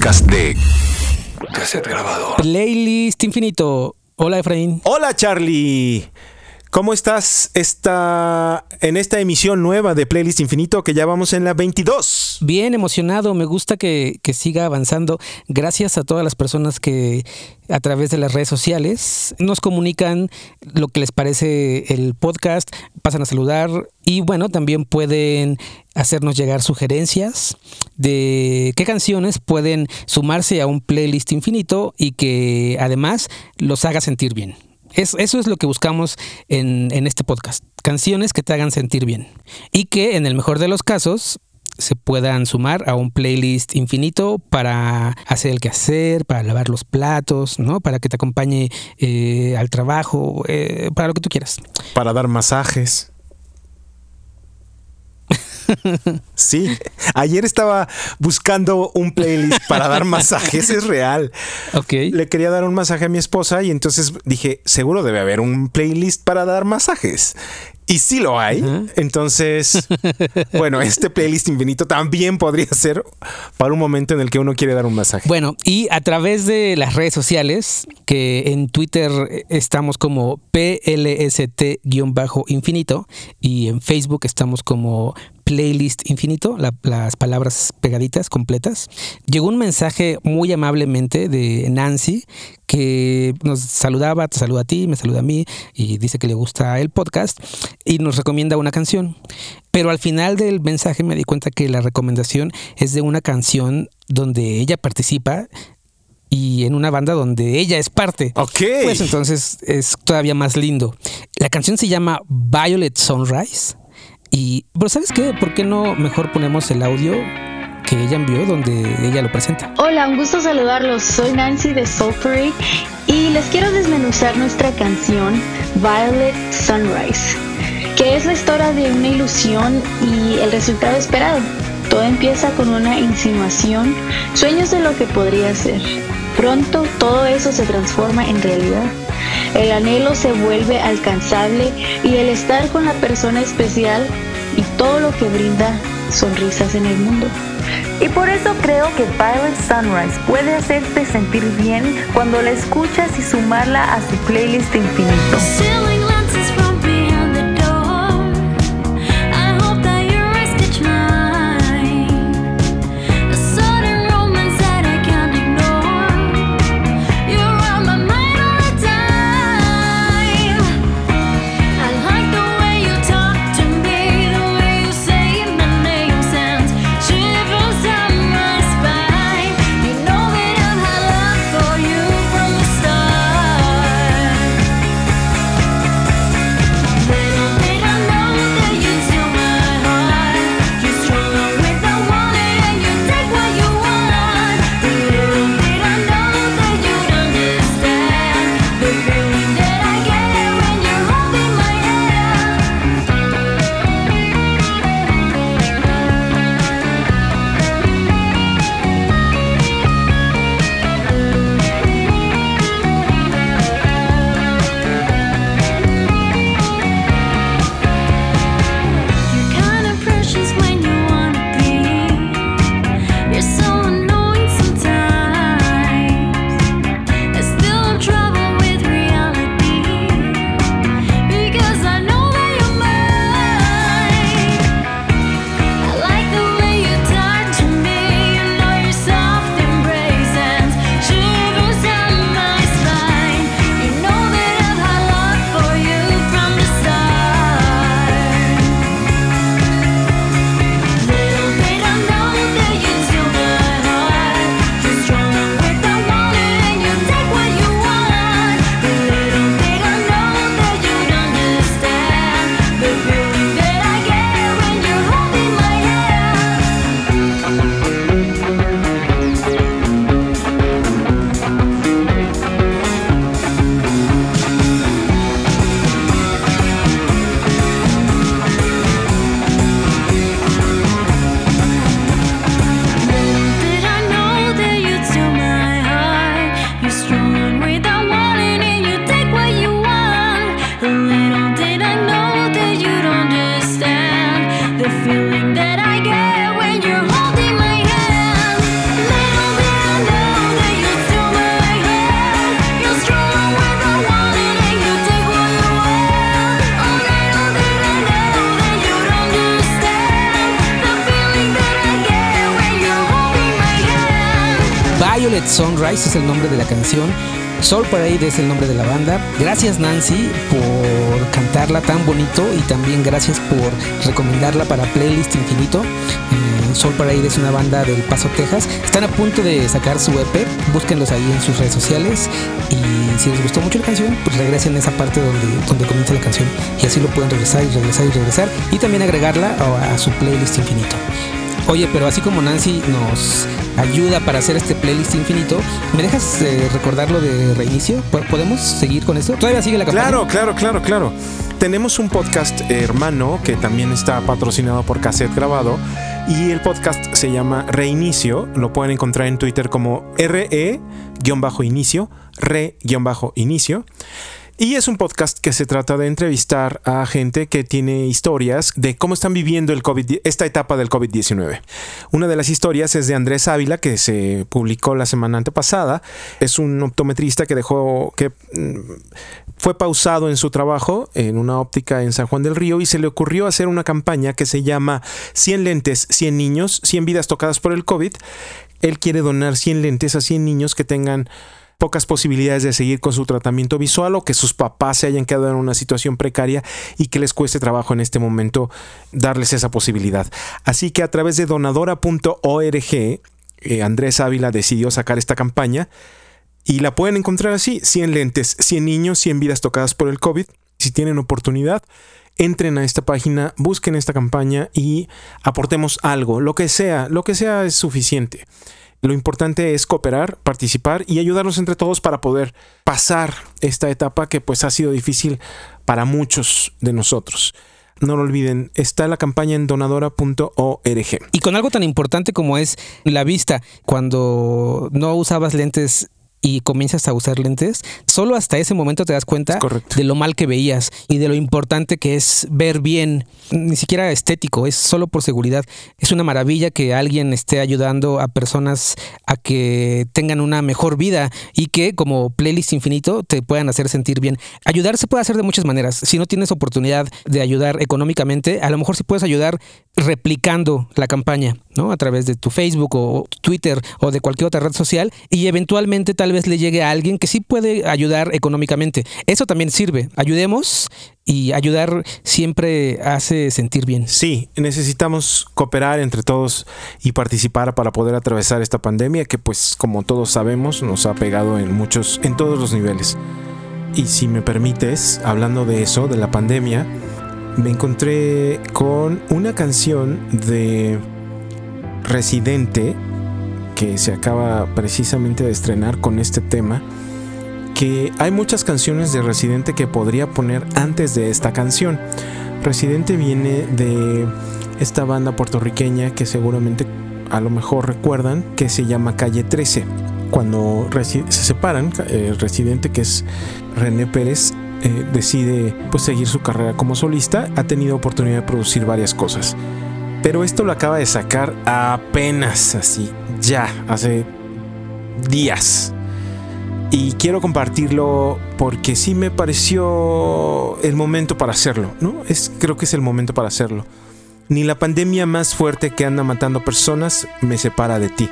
podcast de Cassette Grabado. Playlist Infinito. Hola Efraín. Hola Charlie. ¿Cómo estás esta, en esta emisión nueva de Playlist Infinito que ya vamos en la 22? Bien emocionado, me gusta que, que, siga avanzando. Gracias a todas las personas que a través de las redes sociales nos comunican lo que les parece el podcast, pasan a saludar y bueno, también pueden hacernos llegar sugerencias de qué canciones pueden sumarse a un playlist infinito y que además los haga sentir bien eso es lo que buscamos en, en este podcast. Canciones que te hagan sentir bien. Y que en el mejor de los casos se puedan sumar a un playlist infinito para hacer el quehacer, para lavar los platos, ¿no? Para que te acompañe eh, al trabajo, eh, para lo que tú quieras. Para dar masajes. Sí, ayer estaba buscando un playlist para dar masajes, es real. Ok. Le quería dar un masaje a mi esposa y entonces dije, seguro debe haber un playlist para dar masajes. Y sí lo hay. Entonces, bueno, este playlist infinito también podría ser para un momento en el que uno quiere dar un masaje. Bueno, y a través de las redes sociales, que en Twitter estamos como PLST-infinito y en Facebook estamos como playlist infinito, las palabras pegaditas, completas. Llegó un mensaje muy amablemente de Nancy que nos saludaba, te saluda a ti, me saluda a mí y dice que le gusta el podcast y nos recomienda una canción. Pero al final del mensaje me di cuenta que la recomendación es de una canción donde ella participa y en una banda donde ella es parte. Ok. Pues entonces es todavía más lindo. La canción se llama Violet Sunrise. Y, pero ¿sabes qué? ¿Por qué no mejor ponemos el audio que ella envió donde ella lo presenta? Hola, un gusto saludarlos. Soy Nancy de Soulfury y les quiero desmenuzar nuestra canción Violet Sunrise, que es la historia de una ilusión y el resultado esperado. Todo empieza con una insinuación, sueños de lo que podría ser. Pronto todo eso se transforma en realidad. El anhelo se vuelve alcanzable y el estar con la persona especial y todo lo que brinda sonrisas en el mundo. Y por eso creo que Violet Sunrise puede hacerte sentir bien cuando la escuchas y sumarla a su playlist infinito. Sunrise es el nombre de la canción. Soul Parade es el nombre de la banda. Gracias Nancy por cantarla tan bonito y también gracias por recomendarla para Playlist Infinito. Eh, Soul Parade es una banda del Paso, Texas. Están a punto de sacar su EP. Búsquenlos ahí en sus redes sociales. Y si les gustó mucho la canción, pues regresen a esa parte donde, donde comienza la canción. Y así lo pueden regresar y regresar y regresar. Y también agregarla a su Playlist Infinito. Oye, pero así como Nancy nos ayuda para hacer este playlist infinito, ¿me dejas eh, recordar lo de reinicio? ¿Po- ¿Podemos seguir con esto? ¿Todavía sigue la campaña? Claro, claro, claro, claro. Tenemos un podcast hermano que también está patrocinado por Cassette Grabado y el podcast se llama Reinicio. Lo pueden encontrar en Twitter como RE-inicio, re-inicio. Y es un podcast que se trata de entrevistar a gente que tiene historias de cómo están viviendo el COVID, esta etapa del COVID-19. Una de las historias es de Andrés Ávila, que se publicó la semana antepasada. Es un optometrista que dejó que mm, fue pausado en su trabajo en una óptica en San Juan del Río y se le ocurrió hacer una campaña que se llama 100 lentes, 100 niños, 100 vidas tocadas por el COVID. Él quiere donar 100 lentes a 100 niños que tengan pocas posibilidades de seguir con su tratamiento visual o que sus papás se hayan quedado en una situación precaria y que les cueste trabajo en este momento darles esa posibilidad. Así que a través de donadora.org, eh, Andrés Ávila decidió sacar esta campaña y la pueden encontrar así, 100 lentes, 100 niños, 100 vidas tocadas por el COVID. Si tienen oportunidad, entren a esta página, busquen esta campaña y aportemos algo, lo que sea, lo que sea es suficiente. Lo importante es cooperar, participar y ayudarnos entre todos para poder pasar esta etapa que pues ha sido difícil para muchos de nosotros. No lo olviden, está la campaña en donadora.org. Y con algo tan importante como es la vista, cuando no usabas lentes y comienzas a usar lentes, solo hasta ese momento te das cuenta de lo mal que veías y de lo importante que es ver bien, ni siquiera estético, es solo por seguridad. Es una maravilla que alguien esté ayudando a personas a que tengan una mejor vida y que como playlist infinito te puedan hacer sentir bien. Ayudar se puede hacer de muchas maneras. Si no tienes oportunidad de ayudar económicamente, a lo mejor sí puedes ayudar replicando la campaña, ¿no? A través de tu Facebook o Twitter o de cualquier otra red social y eventualmente tal vez le llegue a alguien que sí puede ayudar económicamente. Eso también sirve. Ayudemos y ayudar siempre hace sentir bien. Sí, necesitamos cooperar entre todos y participar para poder atravesar esta pandemia que pues como todos sabemos nos ha pegado en muchos, en todos los niveles. Y si me permites, hablando de eso, de la pandemia, me encontré con una canción de Residente que se acaba precisamente de estrenar con este tema que hay muchas canciones de Residente que podría poner antes de esta canción. Residente viene de esta banda puertorriqueña que seguramente a lo mejor recuerdan que se llama Calle 13. Cuando se separan, eh, el Residente que es René Pérez eh, decide pues seguir su carrera como solista, ha tenido oportunidad de producir varias cosas. Pero esto lo acaba de sacar apenas así, ya, hace días. Y quiero compartirlo porque sí me pareció el momento para hacerlo, ¿no? Es, creo que es el momento para hacerlo. Ni la pandemia más fuerte que anda matando personas me separa de ti.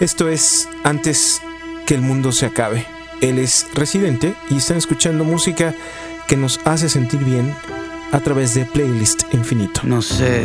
Esto es antes que el mundo se acabe. Él es residente y están escuchando música que nos hace sentir bien a través de Playlist Infinito. No sé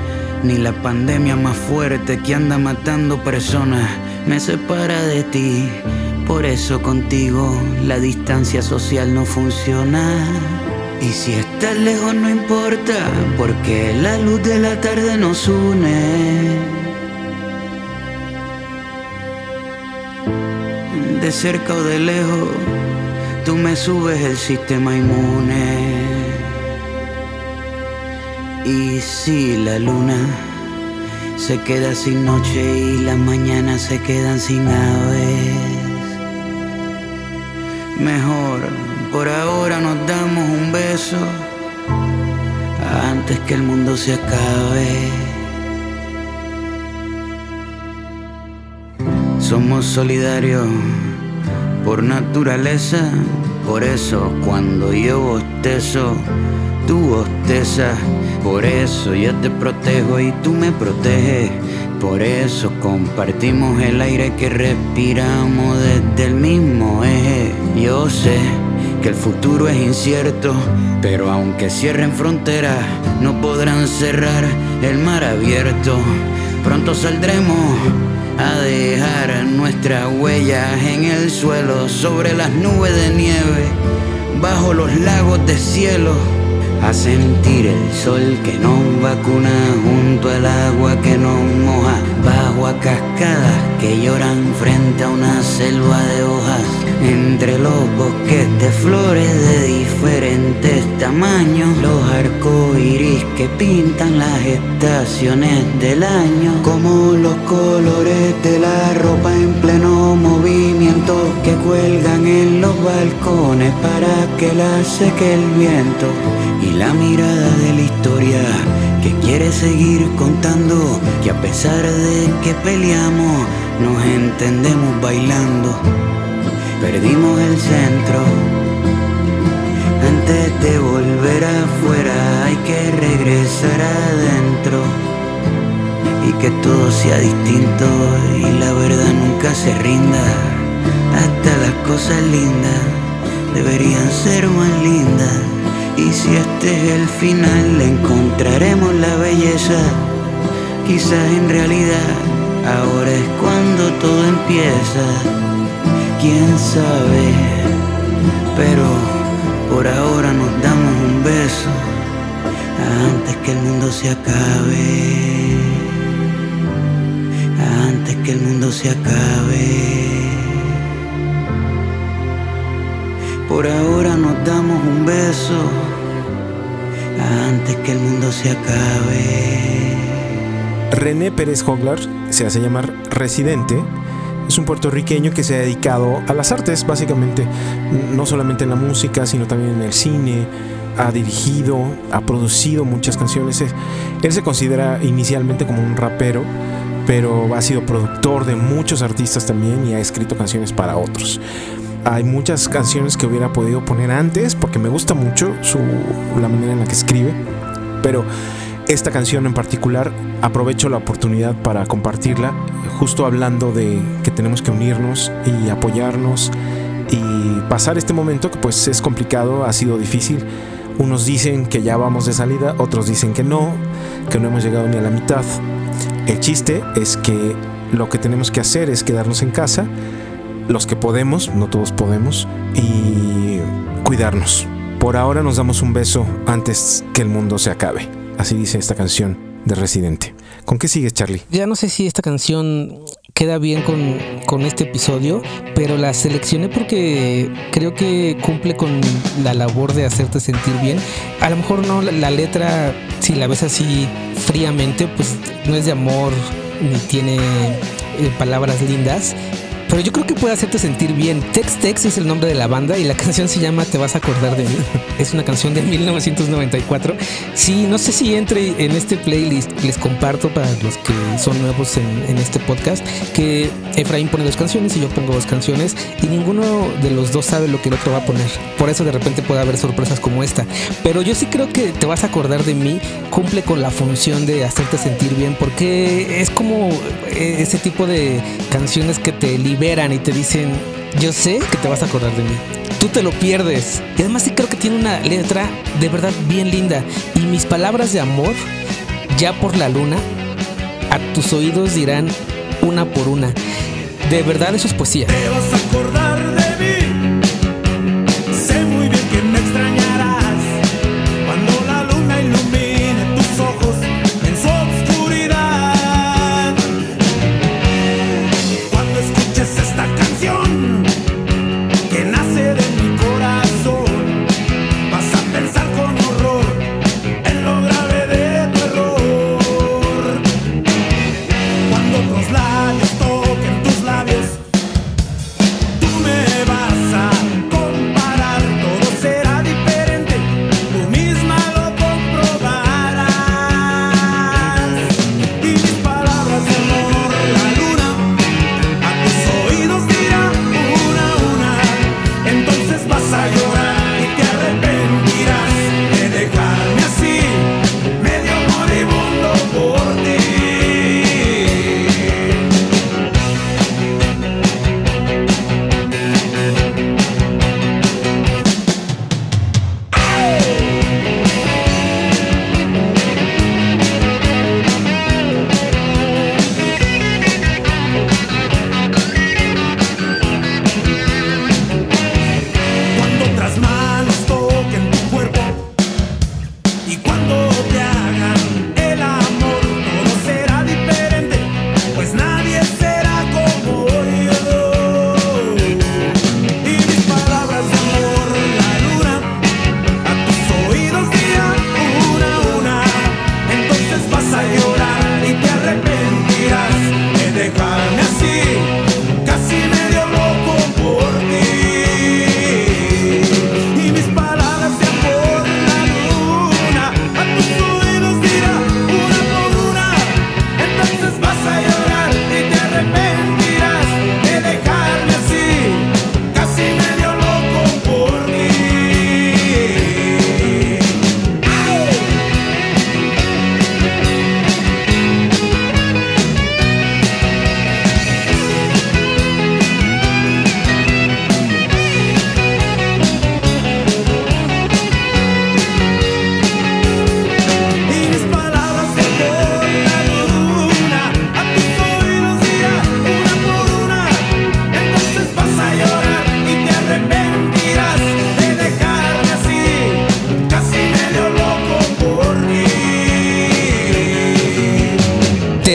Ni la pandemia más fuerte que anda matando personas me separa de ti. Por eso contigo la distancia social no funciona. Y si estás lejos no importa, porque la luz de la tarde nos une. De cerca o de lejos, tú me subes el sistema inmune. Y si la luna se queda sin noche y las mañanas se quedan sin aves, Mejor, por ahora nos damos un beso antes que el mundo se acabe. Somos solidarios por naturaleza, por eso cuando yo bostezo, tú bostezas, por eso yo te protejo y tú me proteges. Por eso compartimos el aire que respiramos desde el mismo eje. Yo sé que el futuro es incierto, pero aunque cierren fronteras, no podrán cerrar el mar abierto. Pronto saldremos a dejar nuestras huellas en el suelo, sobre las nubes de nieve, bajo los lagos de cielo a sentir el sol que nos vacuna junto al agua que nos moja, bajo a cascadas que lloran frente a una selva de hojas, entre los bosques de flores de diferentes tamaños, los arcoíris que pintan las estaciones del año, como los colores de la ropa en pleno movimiento que cuelgan en los balcones para que la seque el viento. Y la mirada de la historia que quiere seguir contando que a pesar de que peleamos nos entendemos bailando. Perdimos el centro. Antes de volver afuera hay que regresar adentro. Y que todo sea distinto y la verdad nunca se rinda. Hasta las cosas lindas deberían ser más lindas. Y si este es el final, encontraremos la belleza. Quizás en realidad ahora es cuando todo empieza. Quién sabe, pero por ahora nos damos un beso antes que el mundo se acabe. Antes que el mundo se acabe. Por ahora nos damos un beso antes que el mundo se acabe. René Pérez Hoglar se hace llamar Residente. Es un puertorriqueño que se ha dedicado a las artes, básicamente, no solamente en la música, sino también en el cine. Ha dirigido, ha producido muchas canciones. Él se considera inicialmente como un rapero, pero ha sido productor de muchos artistas también y ha escrito canciones para otros. Hay muchas canciones que hubiera podido poner antes porque me gusta mucho su, la manera en la que escribe, pero esta canción en particular aprovecho la oportunidad para compartirla, justo hablando de que tenemos que unirnos y apoyarnos y pasar este momento que pues es complicado, ha sido difícil. Unos dicen que ya vamos de salida, otros dicen que no, que no hemos llegado ni a la mitad. El chiste es que lo que tenemos que hacer es quedarnos en casa, los que podemos, no todos podemos, y cuidarnos. Por ahora nos damos un beso antes que el mundo se acabe. Así dice esta canción de Residente. ¿Con qué sigues, Charlie? Ya no sé si esta canción queda bien con, con, este episodio, pero la seleccioné porque creo que cumple con la labor de hacerte sentir bien. A lo mejor no, la, letra, si la ves así fríamente, pues no es de amor ni tiene eh, palabras lindas, pero yo creo que puede hacerte sentir bien. Tex Tex es el nombre de la banda y la canción se llama Te vas a acordar de mí. Es una canción de 1994. Sí, no sé si entre en este playlist. Les comparto para los que son nuevos en, en este podcast que Efraín pone dos canciones y yo pongo dos canciones y ninguno de los dos sabe lo que el otro va a poner. Por eso de repente puede haber sorpresas como esta. Pero yo sí creo que Te vas a acordar de mí cumple con la función de hacerte sentir bien porque es como ese tipo de canciones que te liberan y te dicen, yo sé que te vas a acordar de mí. Tú te lo pierdes. Y además sí creo que tiene una letra de verdad bien linda. Y mis palabras de amor, ya por la luna, a tus oídos dirán una por una. De verdad eso es poesía. Te vas a acordar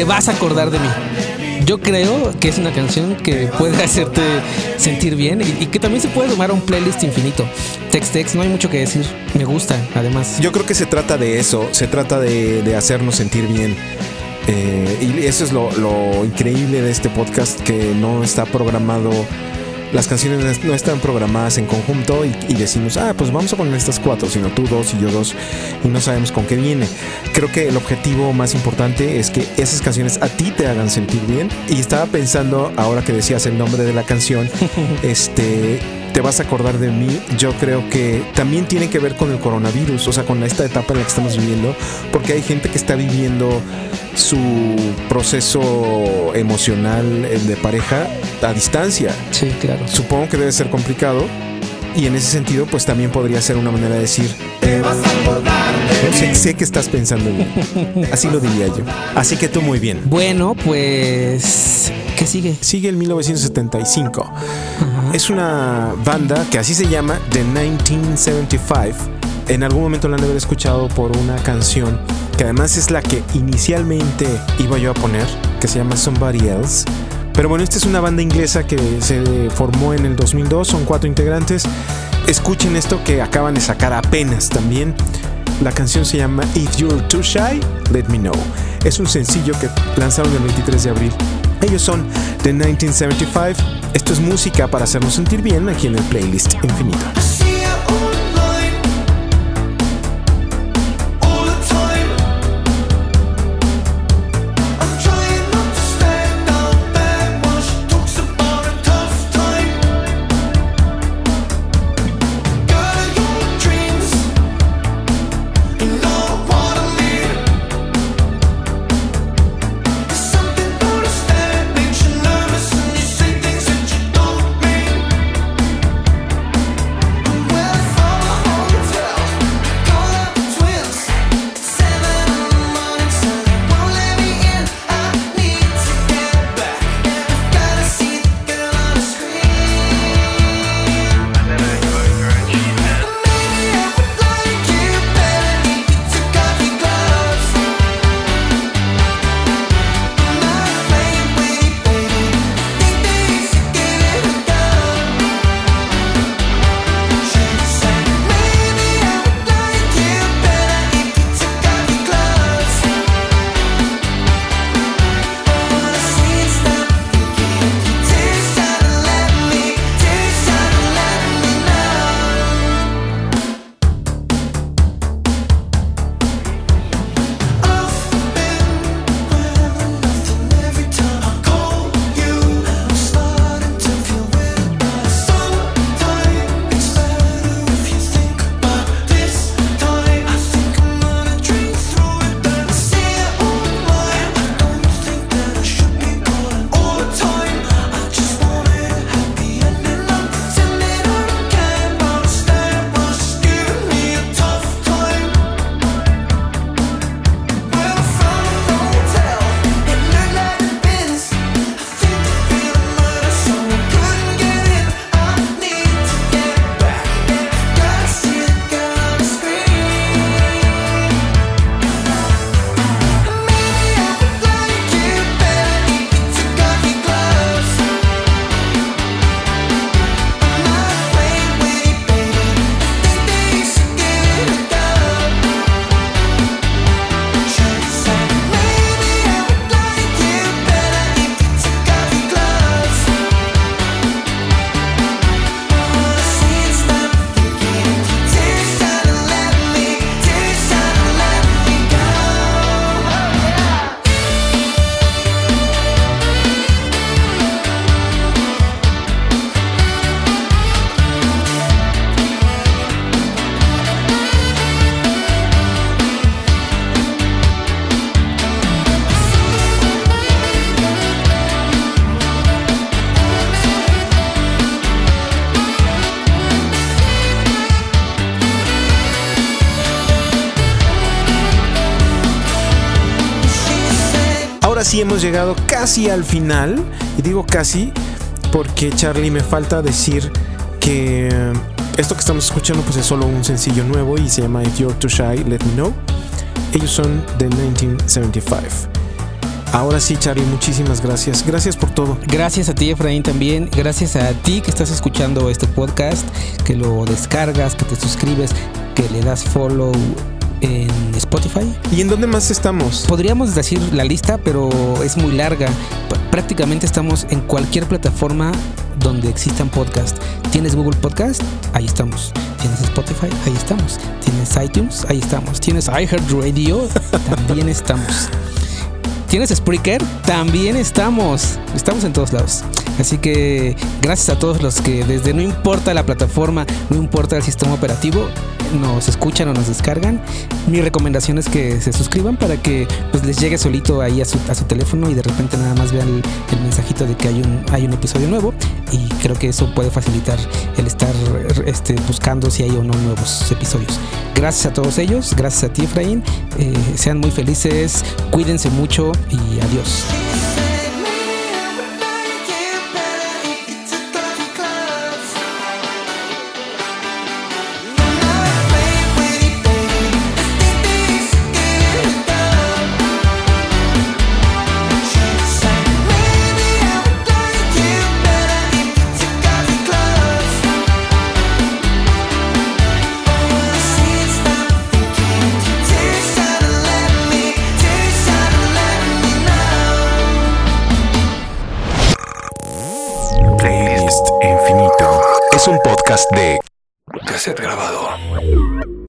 vas a acordar de mí. Yo creo que es una canción que puede hacerte sentir bien y, y que también se puede tomar a un playlist infinito. Text Text, no hay mucho que decir. Me gusta, además. Yo creo que se trata de eso, se trata de, de hacernos sentir bien. Eh, y eso es lo, lo increíble de este podcast, que no está programado, las canciones no están programadas en conjunto y, y decimos, ah, pues vamos a poner estas cuatro, sino tú dos y yo dos, y no sabemos con qué viene. Creo que el objetivo más importante es que esas canciones a ti te hagan sentir bien. Y estaba pensando, ahora que decías el nombre de la canción, este te vas a acordar de mí, yo creo que también tiene que ver con el coronavirus, o sea, con esta etapa en la que estamos viviendo, porque hay gente que está viviendo su proceso emocional de pareja a distancia. Sí, claro. Supongo que debe ser complicado y en ese sentido, pues también podría ser una manera de decir, no sé, sé que estás pensando en mí. Así lo diría yo. Así que tú muy bien. Bueno, pues. ¿Qué sigue? Sigue el 1975. Es una banda que así se llama, The 1975. En algún momento la han de haber escuchado por una canción que además es la que inicialmente iba yo a poner, que se llama Somebody Else. Pero bueno, esta es una banda inglesa que se formó en el 2002, son cuatro integrantes. Escuchen esto que acaban de sacar apenas también. La canción se llama If You're Too Shy, Let Me Know. Es un sencillo que lanzaron el 23 de abril. Ellos son The 1975. Esto es música para hacernos sentir bien aquí en el playlist infinito. Ahora sí hemos llegado casi al final. Y digo casi porque Charlie me falta decir que esto que estamos escuchando pues es solo un sencillo nuevo y se llama If You're Too Shy, Let Me Know. Ellos son de 1975. Ahora sí, Charlie, muchísimas gracias. Gracias por todo. Gracias a ti, Efraín, también. Gracias a ti que estás escuchando este podcast, que lo descargas, que te suscribes, que le das follow en Spotify. ¿Y en dónde más estamos? Podríamos decir la lista, pero es muy larga. Prácticamente estamos en cualquier plataforma donde existan podcasts. ¿Tienes Google Podcast? Ahí estamos. ¿Tienes Spotify? Ahí estamos. ¿Tienes iTunes? Ahí estamos. ¿Tienes iHeartRadio? También estamos. ¿Tienes Spreaker? También estamos. Estamos en todos lados. Así que gracias a todos los que desde no importa la plataforma, no importa el sistema operativo, nos escuchan o nos descargan. Mi recomendación es que se suscriban para que pues, les llegue solito ahí a su, a su teléfono y de repente nada más vean el, mensajito de que hay un, hay un episodio nuevo. Y creo que eso puede facilitar el estar este, buscando si hay o no nuevos episodios. Gracias a todos ellos, gracias a ti Efraín. Eh, sean muy felices, cuídense mucho y adiós.